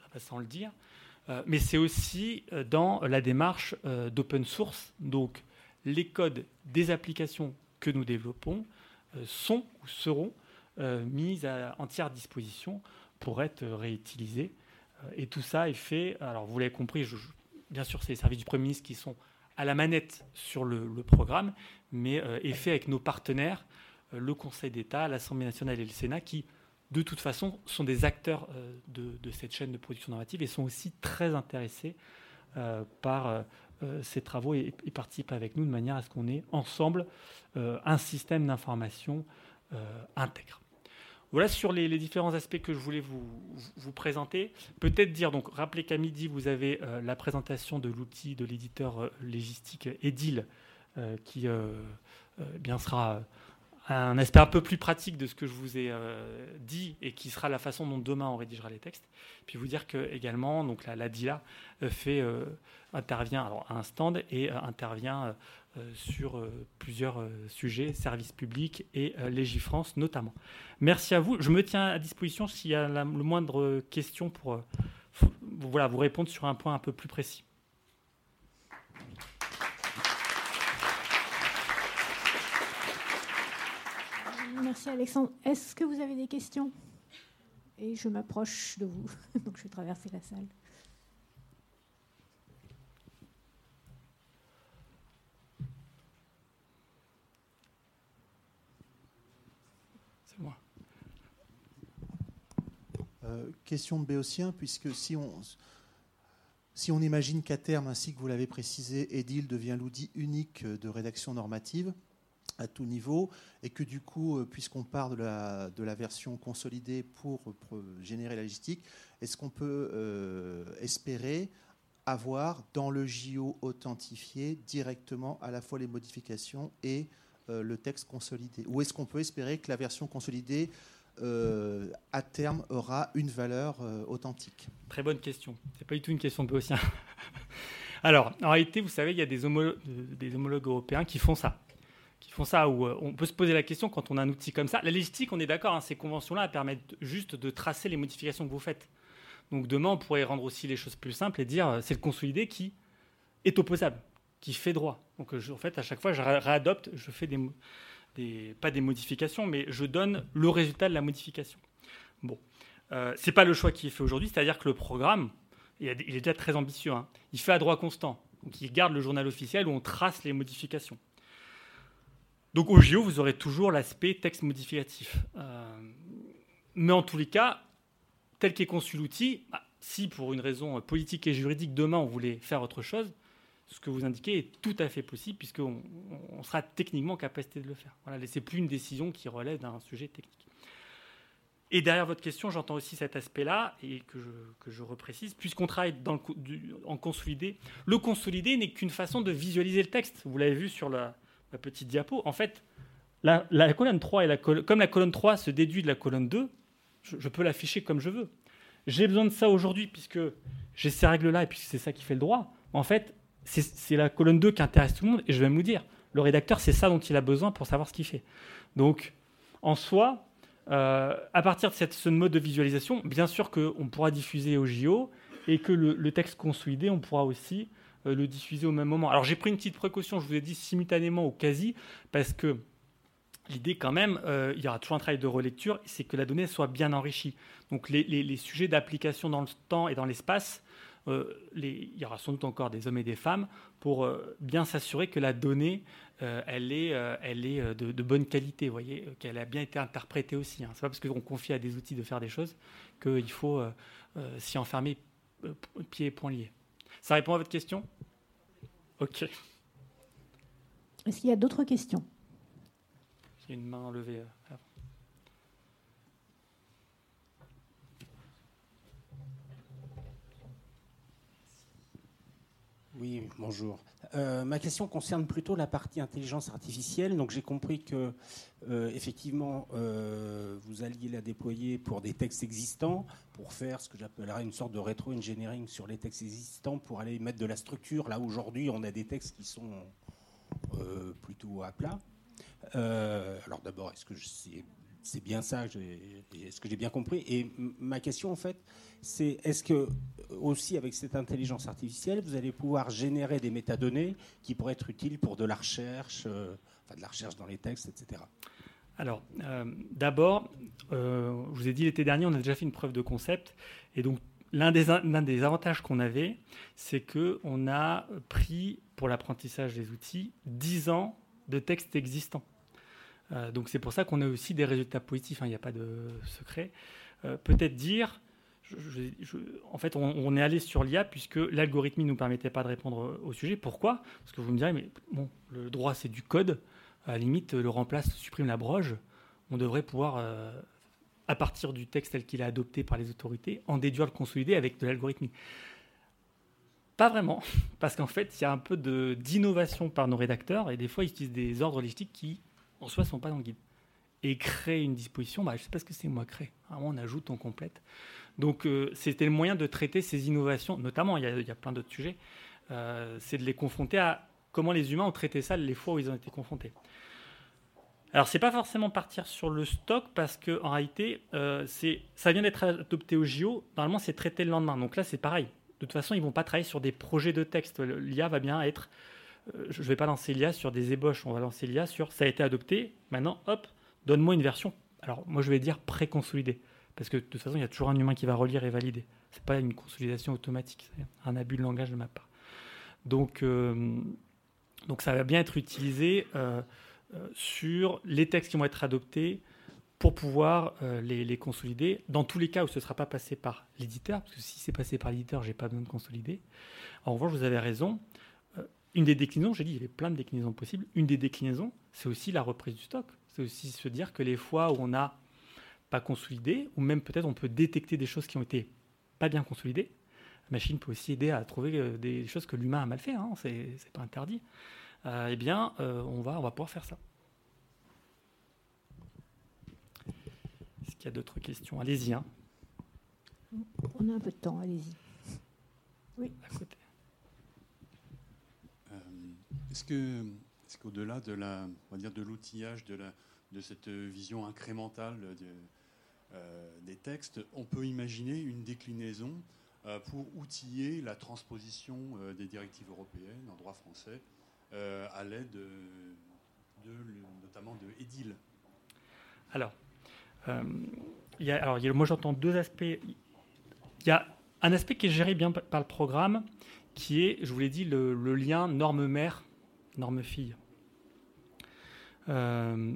S1: ça va sans le dire, mais c'est aussi euh, dans la démarche euh, d'open source. Donc, les codes des applications que nous développons sont ou seront mis à entière disposition pour être réutilisés. Et tout ça est fait, alors vous l'avez compris, bien sûr, c'est les services du Premier ministre qui sont à la manette sur le, programme, mais est fait avec nos partenaires, le Conseil d'État, l'Assemblée nationale et le Sénat, qui de toute façon, sont des acteurs euh, de, cette chaîne de production normative et sont aussi très intéressés euh, par euh, ces travaux et, participent avec nous de manière à ce qu'on ait ensemble un système d'information intègre. Voilà sur les, différents aspects que je voulais vous, présenter. Peut-être dire, donc, rappelez qu'à midi, vous avez la présentation de l'outil de l'éditeur légistique Edil, qui bien sera un aspect un peu plus pratique de ce que je vous ai euh, dit et qui sera la façon dont demain on rédigera les textes. Puis vous dire que également, donc la, la DILA euh, fait, euh, intervient alors, à un stand et intervient sur plusieurs sujets, services publics et Légifrance notamment. Merci à vous. Je me tiens à disposition s'il y a la, le moindre question pour voilà, vous répondre sur un point un peu plus précis.
S2: Merci Alexandre. Est-ce que vous avez des questions? Et je m'approche de vous, donc je vais traverser la salle.
S1: C'est moi.
S3: Euh, question de Béotien, puisque si on, si on imagine qu'à terme, ainsi que vous l'avez précisé, EDIL devient l'outil unique de rédaction normative, à tout niveau et que du coup, euh, puisqu'on part de la, de la version consolidée pour, générer la logistique, est-ce qu'on peut euh, espérer avoir dans le JO authentifié directement à la fois les modifications et euh, le texte consolidé? Ou est-ce qu'on peut espérer que la version consolidée à terme aura une valeur authentique?
S1: Très bonne question. C'est pas du tout une question de béotien. Alors, en réalité, vous savez, il y a des, homologues européens qui font ça. Ça, où on peut se poser la question quand on a un outil comme ça. La légistique, on est d'accord, hein, ces conventions-là permettent juste de tracer les modifications que vous faites. Donc demain, on pourrait rendre aussi les choses plus simples et dire c'est le consolidé qui est opposable, qui fait droit. Donc en fait, à chaque fois, je réadopte, je fais des, pas des modifications, mais je donne le résultat de la modification. Bon, euh, c'est pas le choix qui est fait aujourd'hui, c'est-à-dire que le programme, il, est déjà très ambitieux. Hein. il fait à droit constant, donc il garde le journal officiel où on trace les modifications. Donc au JO, vous aurez toujours l'aspect texte modificatif. Euh, mais en tous les cas, tel qu'est conçu l'outil, bah, si pour une raison politique et juridique, demain on voulait faire autre chose, ce que vous indiquez est tout à fait possible puisqu'on on sera techniquement en capacité de le faire. Voilà, c'est plus une décision qui relève d'un sujet technique. Et derrière votre question, j'entends aussi cet aspect-là et que je, reprécise, puisqu'on travaille en consolidé. Le consolidé n'est qu'une façon de visualiser le texte. Vous l'avez vu sur la, petite diapo. En fait, la, la colonne 3 et la comme la colonne 3 se déduit de la colonne 2, je, peux l'afficher comme je veux. J'ai besoin de ça aujourd'hui puisque j'ai ces règles-là et puisque c'est ça qui fait le droit. En fait, c'est la colonne 2 qui intéresse tout le monde et je vais me dire, le rédacteur, c'est ça dont il a besoin pour savoir ce qu'il fait. Donc, en soi, euh, à partir de ce mode de visualisation, bien sûr qu'on pourra diffuser au JO et que le, texte consolidé, on pourra aussi le diffuser au même moment. Alors j'ai pris une petite précaution, je vous ai dit simultanément au quasi, parce que l'idée quand même, euh, il y aura toujours un travail de relecture, c'est que la donnée soit bien enrichie. Donc les, sujets d'application dans le temps et dans l'espace, euh, il y aura sans doute encore des hommes et des femmes pour euh, bien s'assurer que la donnée, elle est, elle est de, bonne qualité, voyez, qu'elle a bien été interprétée aussi. Hein. Ce n'est pas parce qu'on confie à des outils de faire des choses qu'il faut s'y enfermer pieds et poings liés. Ça répond à votre question? Ok.
S2: Est-ce qu'il y a d'autres questions?
S1: Il y a une main levée. Euh,
S4: oui, bonjour. Euh, ma question concerne plutôt la partie intelligence artificielle. Donc j'ai compris que euh, effectivement vous alliez la déployer pour des textes existants, pour faire ce que j'appellerais une sorte de rétro-engineering sur les textes existants, pour aller mettre de la structure. Là aujourd'hui, on a des textes qui sont plutôt à plat. Euh, alors d'abord, est-ce que c'est bien ça Est-ce que j'ai bien compris? Et ma question, en fait, c'est est-ce que aussi avec cette intelligence artificielle, vous allez pouvoir générer des métadonnées qui pourraient être utiles pour de la recherche, euh, enfin de la recherche dans les textes, etc.
S1: Alors, euh, d'abord, je vous ai dit l'été dernier, on a déjà fait une preuve de concept, et donc l'un des, avantages qu'on avait, c'est que on a pris pour l'apprentissage des outils 10 ans de textes existants. Euh, donc c'est pour ça qu'on a aussi des résultats positifs, hein, il n'y a pas de secret. Euh, peut-être dire, en fait, on, est allé sur l'IA puisque l'algorithme ne nous permettait pas de répondre au sujet. Pourquoi? Parce que vous me direz, mais bon, le droit c'est du code, à la limite, le remplace, supprime la broge. On devrait pouvoir, euh, à partir du texte tel qu'il est adopté par les autorités, en déduire le consolidé avec de l'algorithme. Pas vraiment, parce qu'en fait, il y a un peu d'innovation par nos rédacteurs, et des fois, ils utilisent des ordres logistiques qui en soi, ne sont pas dans le guide. Et créer une disposition, bah, je ne sais pas ce que c'est moi créer. Vraiment, on ajoute, on complète. Donc, euh, c'était le moyen de traiter ces innovations, notamment, il y a, plein d'autres sujets, euh, c'est de les confronter à comment les humains ont traité ça les fois où ils ont été confrontés. Alors, c'est pas forcément partir sur le stock parce qu'en réalité, euh, ça vient d'être adopté au JO. Normalement, c'est traité le lendemain. Donc là, c'est pareil. De toute façon, ils vont pas travailler sur des projets de texte. L'IA va bien être je ne vais pas lancer l'IA sur des ébauches, on va lancer l'IA sur ça a été adopté, maintenant, hop, donne-moi une version. Alors, moi, je vais dire pré-consolidée, parce que de toute façon, il y a toujours un humain qui va relire et valider. Ce n'est pas une consolidation automatique, c'est un abus de langage de ma part. Donc, euh, ça va bien être utilisé euh, sur les textes qui vont être adoptés pour pouvoir les, les, consolider. Dans tous les cas où ce ne sera pas passé par l'éditeur, parce que si c'est passé par l'éditeur, je n'ai pas besoin de consolider. En revanche, vous avez raison, une des déclinaisons, j'ai dit, il y avait plein de déclinaisons possibles. Une des déclinaisons, c'est aussi la reprise du stock. C'est aussi se dire que les fois où on n'a pas consolidé, ou même peut-être on peut détecter des choses qui ont été pas bien consolidées, la machine peut aussi aider à trouver euh, des choses que l'humain a mal fait, hein, c'est pas interdit. Euh, eh bien, euh, on, va, on va pouvoir faire ça. Est-ce Est-ce qu'il y a d'autres questions? Allez-y. Hein.
S2: On a un peu de temps, allez-y.
S1: Oui. À côté.
S5: Euh, est-ce que, est qu'au-delà de la, on va dire de l'outillage de la, de cette vision incrémentale euh, des textes, on peut imaginer une déclinaison euh, pour outiller la transposition des directives européennes en droit français à l'aide de, notamment de EDIL?
S1: Alors, y a, alors moi j'entends deux aspects. Il y a un aspect qui est géré bien par le programme, qui est, je vous l'ai dit, le, lien norme-mère, norme-fille. Euh,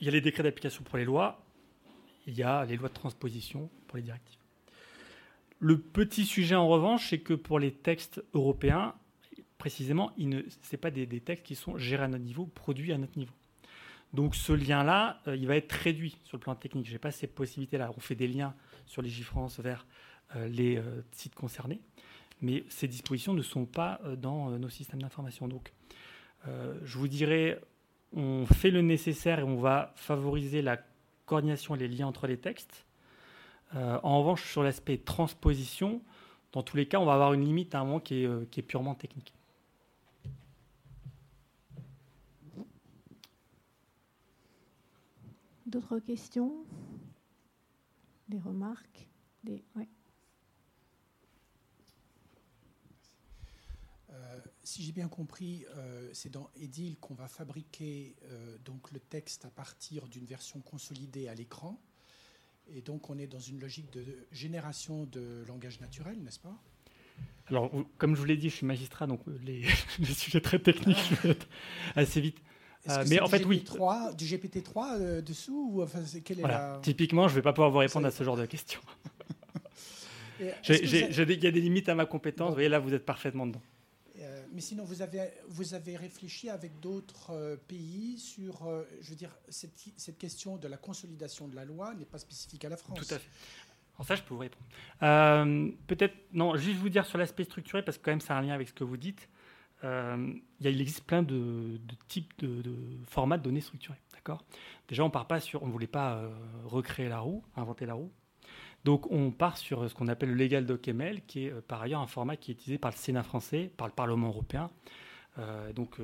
S1: il y a les décrets d'application pour les lois, il y a les lois de transposition pour les directives. Le petit sujet en revanche, c'est que pour les textes européens, précisément, ce ne pas des, textes qui sont gérés à notre niveau, produits à notre niveau. Donc ce lien-là, euh, il va être réduit sur le plan technique. Je n'ai pas ces possibilités-là. On fait des liens sur vers euh, les euh, sites concernés. Mais ces dispositions ne sont pas euh, dans nos systèmes d'information. Donc, je vous dirais, on fait le nécessaire et on va favoriser la coordination et les liens entre les textes. en revanche, sur l'aspect transposition, dans tous les cas, on va avoir une limite à un moment qui est purement technique.
S2: D'autres questions? Des remarques? Des...
S6: Euh, si j'ai bien compris, euh, c'est dans Edil qu'on va fabriquer euh, donc le texte à partir d'une version consolidée à l'écran. Et donc on est dans une logique de génération de langage naturel, n'est-ce pas?
S1: Alors, comme je vous l'ai dit, je suis magistrat, donc les, les sujets très techniques, je vais être assez vite.
S6: Euh, mais en fait, oui. Du GPT-3 euh, dessous ou, enfin, quelle est
S1: la... Typiquement, je ne vais pas pouvoir vous répondre à ce genre de questions. Il y a des limites à ma compétence. Vous voyez, là, vous êtes parfaitement dedans.
S6: Euh, mais sinon, vous avez, réfléchi avec d'autres pays sur, je veux dire, cette, question de la consolidation de la loi n'est pas spécifique à la France.
S1: Tout à fait. Alors ça, je peux vous répondre. Peut-être, non, juste vous dire sur l'aspect structuré, parce que quand même, c'est un lien avec ce que vous dites. Euh, il existe plein de, types de, formats de données structurées. Déjà, on ne voulait pas euh, recréer la roue, inventer la roue. Donc, on part sur ce qu'on appelle le legal docml, qui est euh, par ailleurs un format qui est utilisé par le Sénat français, par le Parlement européen. donc,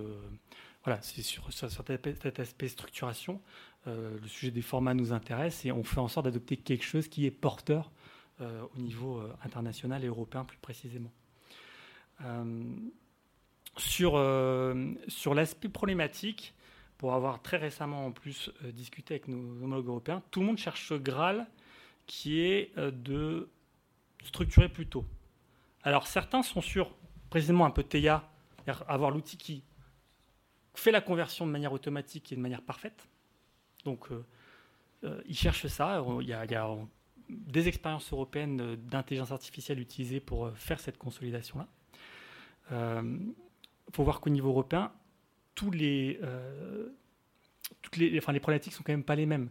S1: voilà, c'est sur, cet aspect structuration. le sujet des formats nous intéresse et on fait en sorte d'adopter quelque chose qui est porteur au niveau international et européen plus précisément. Sur, euh, sur l'aspect problématique, pour avoir très récemment en plus euh, discuté avec nos homologues européens, tout le monde cherche ce Graal qui est euh, de structurer plus tôt. Alors certains sont sur précisément un peu TEIA, avoir l'outil qui fait la conversion de manière automatique et de manière parfaite. Donc ils cherchent ça. Il y a, des expériences européennes d'intelligence artificielle utilisées pour faire cette consolidation-là il faut voir qu'au niveau européen, les, euh, toutes les, enfin, les problématiques sont quand même pas les mêmes.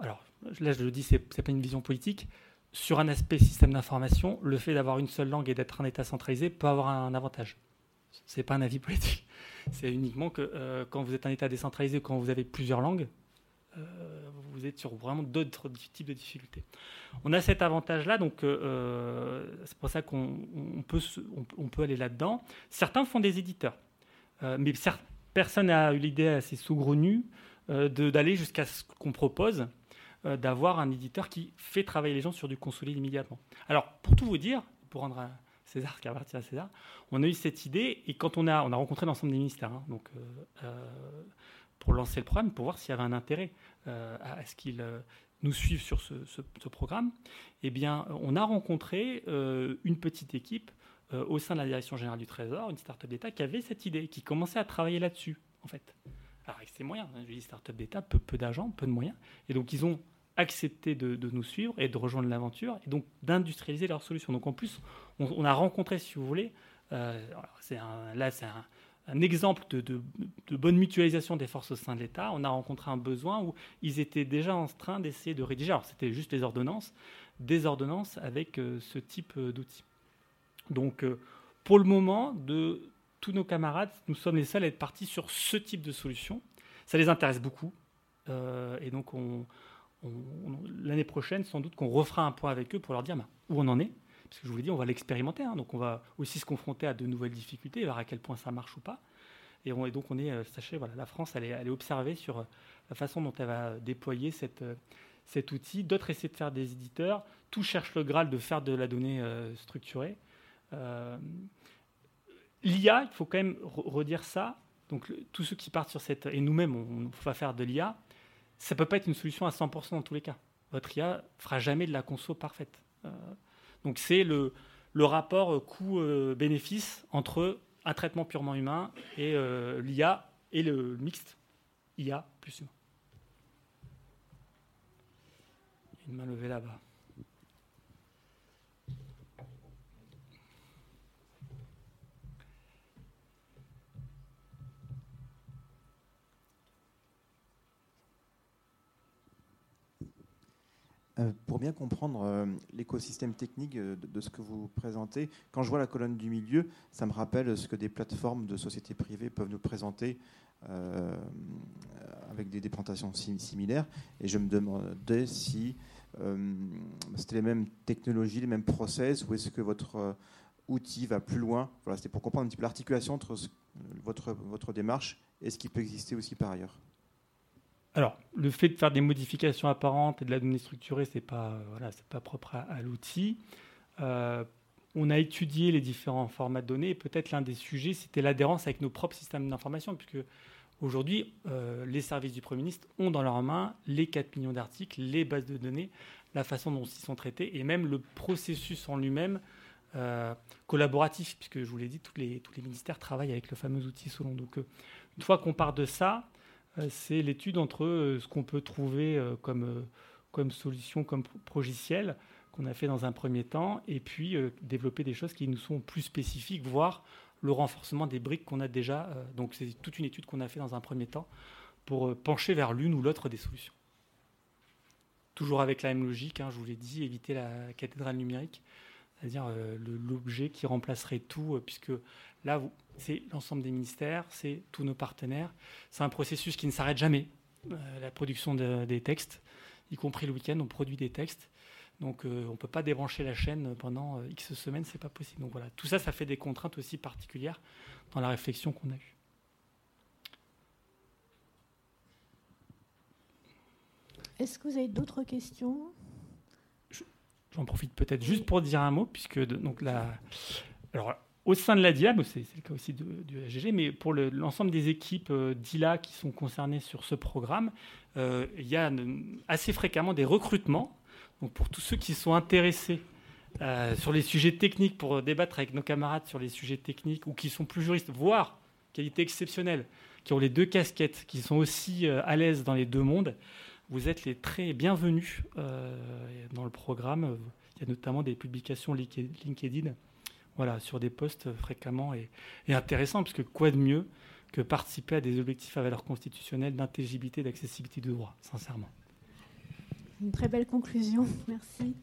S1: Alors là, je le dis, c'est pas une vision politique. Sur un aspect système d'information, le fait d'avoir une seule langue et d'être un État centralisé peut avoir un avantage. Ce n'est pas un avis politique. C'est uniquement que euh, quand vous êtes un État décentralisé, quand vous avez plusieurs langues, euh, vous êtes sur vraiment d'autres types de difficultés. On a cet avantage-là, donc euh, c'est pour ça qu'on peut, aller là-dedans. Certains font des éditeurs, mais personne n'a eu l'idée assez saugrenue d'aller jusqu'à ce qu'on propose d'avoir un éditeur qui fait travailler les gens sur du consolide immédiatement. Alors, pour tout vous dire, pour rendre à César qui appartient à César, on a eu cette idée et quand on a, on a rencontré l'ensemble des ministères, hein, donc pour lancer le programme, pour voir s'il y avait un intérêt euh, à, ce qu'ils euh, nous suivent sur ce, programme, eh bien, on a rencontré euh, une petite équipe au sein de la direction générale du Trésor, une start-up d'État qui avait cette idée, qui commençait à travailler là-dessus, en fait. Avec ses moyens, je dis start-up d'État, peu, peu d'agents, peu de moyens. Et donc, ils ont accepté de, nous suivre et de rejoindre l'aventure et donc d'industrialiser leur solution. Donc, en plus, on, a rencontré, si vous voulez, c'est là, c'est un exemple de, bonne mutualisation des forces au sein de l'État, on a rencontré un besoin où ils étaient déjà en train d'essayer de rédiger, alors c'était juste les ordonnances, des ordonnances avec euh, ce type euh, d'outils. Donc euh, pour le moment, de tous nos camarades, nous sommes les seuls à être partis sur ce type de solution. Ça les intéresse beaucoup. et donc on, l'année prochaine, sans doute qu'on refera un point avec eux pour leur dire bah, où on en est. Parce que je vous l'ai dit, on va l'expérimenter. Hein. donc on va aussi se confronter à de nouvelles difficultés, voir à quel point ça marche ou pas. Et, donc on est, euh, sachez, voilà, la France, elle est, observée sur euh, la façon dont elle va déployer euh, cet outil. D'autres essaient de faire des éditeurs. Tout cherche le Graal de faire de la donnée structurée. L'IA, il faut quand même redire ça. Donc tous ceux qui partent sur cette... Et nous-mêmes, on, va faire de l'IA. Ça ne peut pas être une solution à 100% dans tous les cas. Votre IA fera jamais de la conso parfaite. donc c'est le, rapport coût-bénéfice entre un traitement purement humain et euh, l'IA et le mixte IA plus humain. Une main levée là-bas.
S7: Pour bien comprendre euh, l'écosystème technique euh, de, ce que vous présentez, quand je vois la colonne du milieu, ça me rappelle ce que des plateformes de sociétés privées peuvent nous présenter avec des, présentations similaires. Et je me demandais si c'était les mêmes technologies, les mêmes process, ou est-ce que votre outil va plus loin? Voilà, c'était pour comprendre un petit peu l'articulation entre votre, votre démarche et ce qui peut exister aussi par ailleurs.
S1: Alors, le fait de faire des modifications apparentes et de la donnée structurée, ce n'est pas, voilà, pas propre à, l'outil. Euh, on a étudié les différents formats de données et peut-être l'un des sujets, c'était l'adhérence avec nos propres systèmes d'information, puisque aujourd'hui, euh, les services du Premier ministre ont dans leurs mains les 4 millions d'articles, les bases de données, la façon dont ils sont traités et même le processus en lui-même euh, collaboratif, puisque je vous l'ai dit, tous les, tous les ministères travaillent avec le fameux outil Solon. Donc, une fois qu'on part de ça, euh, c'est l'étude entre euh, ce qu'on peut trouver euh, comme, comme solution, comme progiciel, qu'on a fait dans un premier temps, et puis développer des choses qui nous sont plus spécifiques, voire le renforcement des briques qu'on a déjà. donc c'est toute une étude qu'on a fait dans un premier temps pour pencher vers l'une ou l'autre des solutions. Toujours avec la même logique, hein, je vous l'ai dit, éviter la cathédrale numérique, c'est-à-dire l'objet qui remplacerait tout, puisque là, c'est l'ensemble des ministères, c'est tous nos partenaires. C'est un processus qui ne s'arrête jamais. Euh, la production des textes, y compris le week-end, on produit des textes. Donc euh, on ne peut pas débrancher la chaîne pendant euh, X semaines, c'est pas possible. Donc voilà, tout ça, ça fait des contraintes aussi particulières dans la réflexion qu'on a eue.
S2: Est-ce que vous avez d'autres questions?
S1: J'en profite peut-être juste pour dire un mot, puisque donc la, alors au sein de la DIAB, c'est le cas aussi du AGG, mais pour l'ensemble des équipes euh, d'ILA qui sont concernées sur ce programme, euh, il y a assez fréquemment des recrutements. Donc pour tous ceux qui sont intéressés euh, sur les sujets techniques, pour débattre avec nos camarades sur les sujets techniques, ou qui sont plus juristes, voire qualité exceptionnelle, qui ont les deux casquettes, qui sont aussi à l'aise dans les deux mondes, vous êtes les très bienvenus dans le programme. Il y a notamment des publications LinkedIn voilà, sur des postes fréquemment et, intéressants, parce que quoi de mieux que participer à des objectifs à valeur constitutionnelle d'intelligibilité, d'accessibilité du droit, sincèrement.
S2: Une très belle conclusion, merci.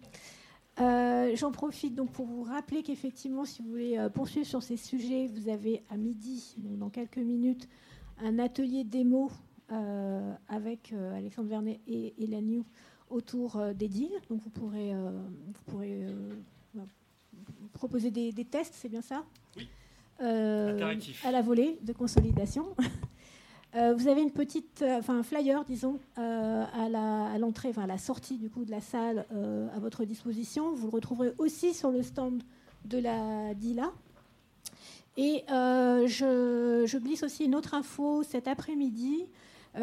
S2: Euh, j'en profite donc pour vous rappeler qu'effectivement, si vous voulez euh, poursuivre sur ces sujets, vous avez à midi, dans quelques minutes, un atelier démo euh, avec Alexandre Vernet et Hélène autour des deals. Donc vous pourrez, vous pourrez proposer des, tests, c'est bien ça?
S1: Oui. Euh,
S2: à la volée de consolidation. Euh, vous avez une petite, euh, enfin un flyer, disons, à l'entrée, enfin à la sortie du coup de la salle à votre disposition. Vous le retrouverez aussi sur le stand de la DILA. Et je, je, glisse aussi une autre info cet après-midi.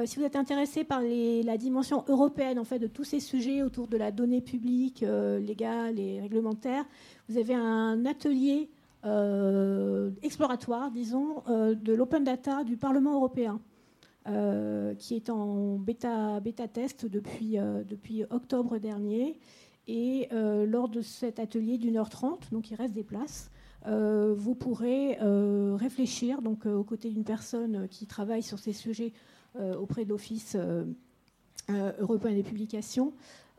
S2: Si vous êtes intéressé par la dimension européenne en fait, de tous ces sujets autour de la donnée publique, légale et réglementaire, vous avez un atelier euh, exploratoire, disons, euh, de l'open data du Parlement européen, euh, qui est en bêta, bêta test depuis, depuis octobre dernier. Et lors de cet atelier d'une heure trente, donc il reste des places, vous pourrez réfléchir, donc aux côtés d'une personne qui travaille sur ces sujets auprès de l'Office européen des publications,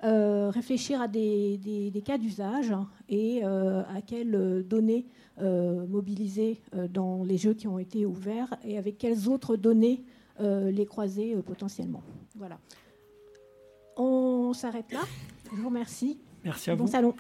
S2: euh, réfléchir à des, cas d'usage et euh, à quelles données euh, mobiliser dans les jeux qui ont été ouverts et avec quelles autres données les croiser potentiellement. Voilà. On s'arrête là. Je vous remercie.
S1: Merci à
S2: bon
S1: vous.
S2: salon.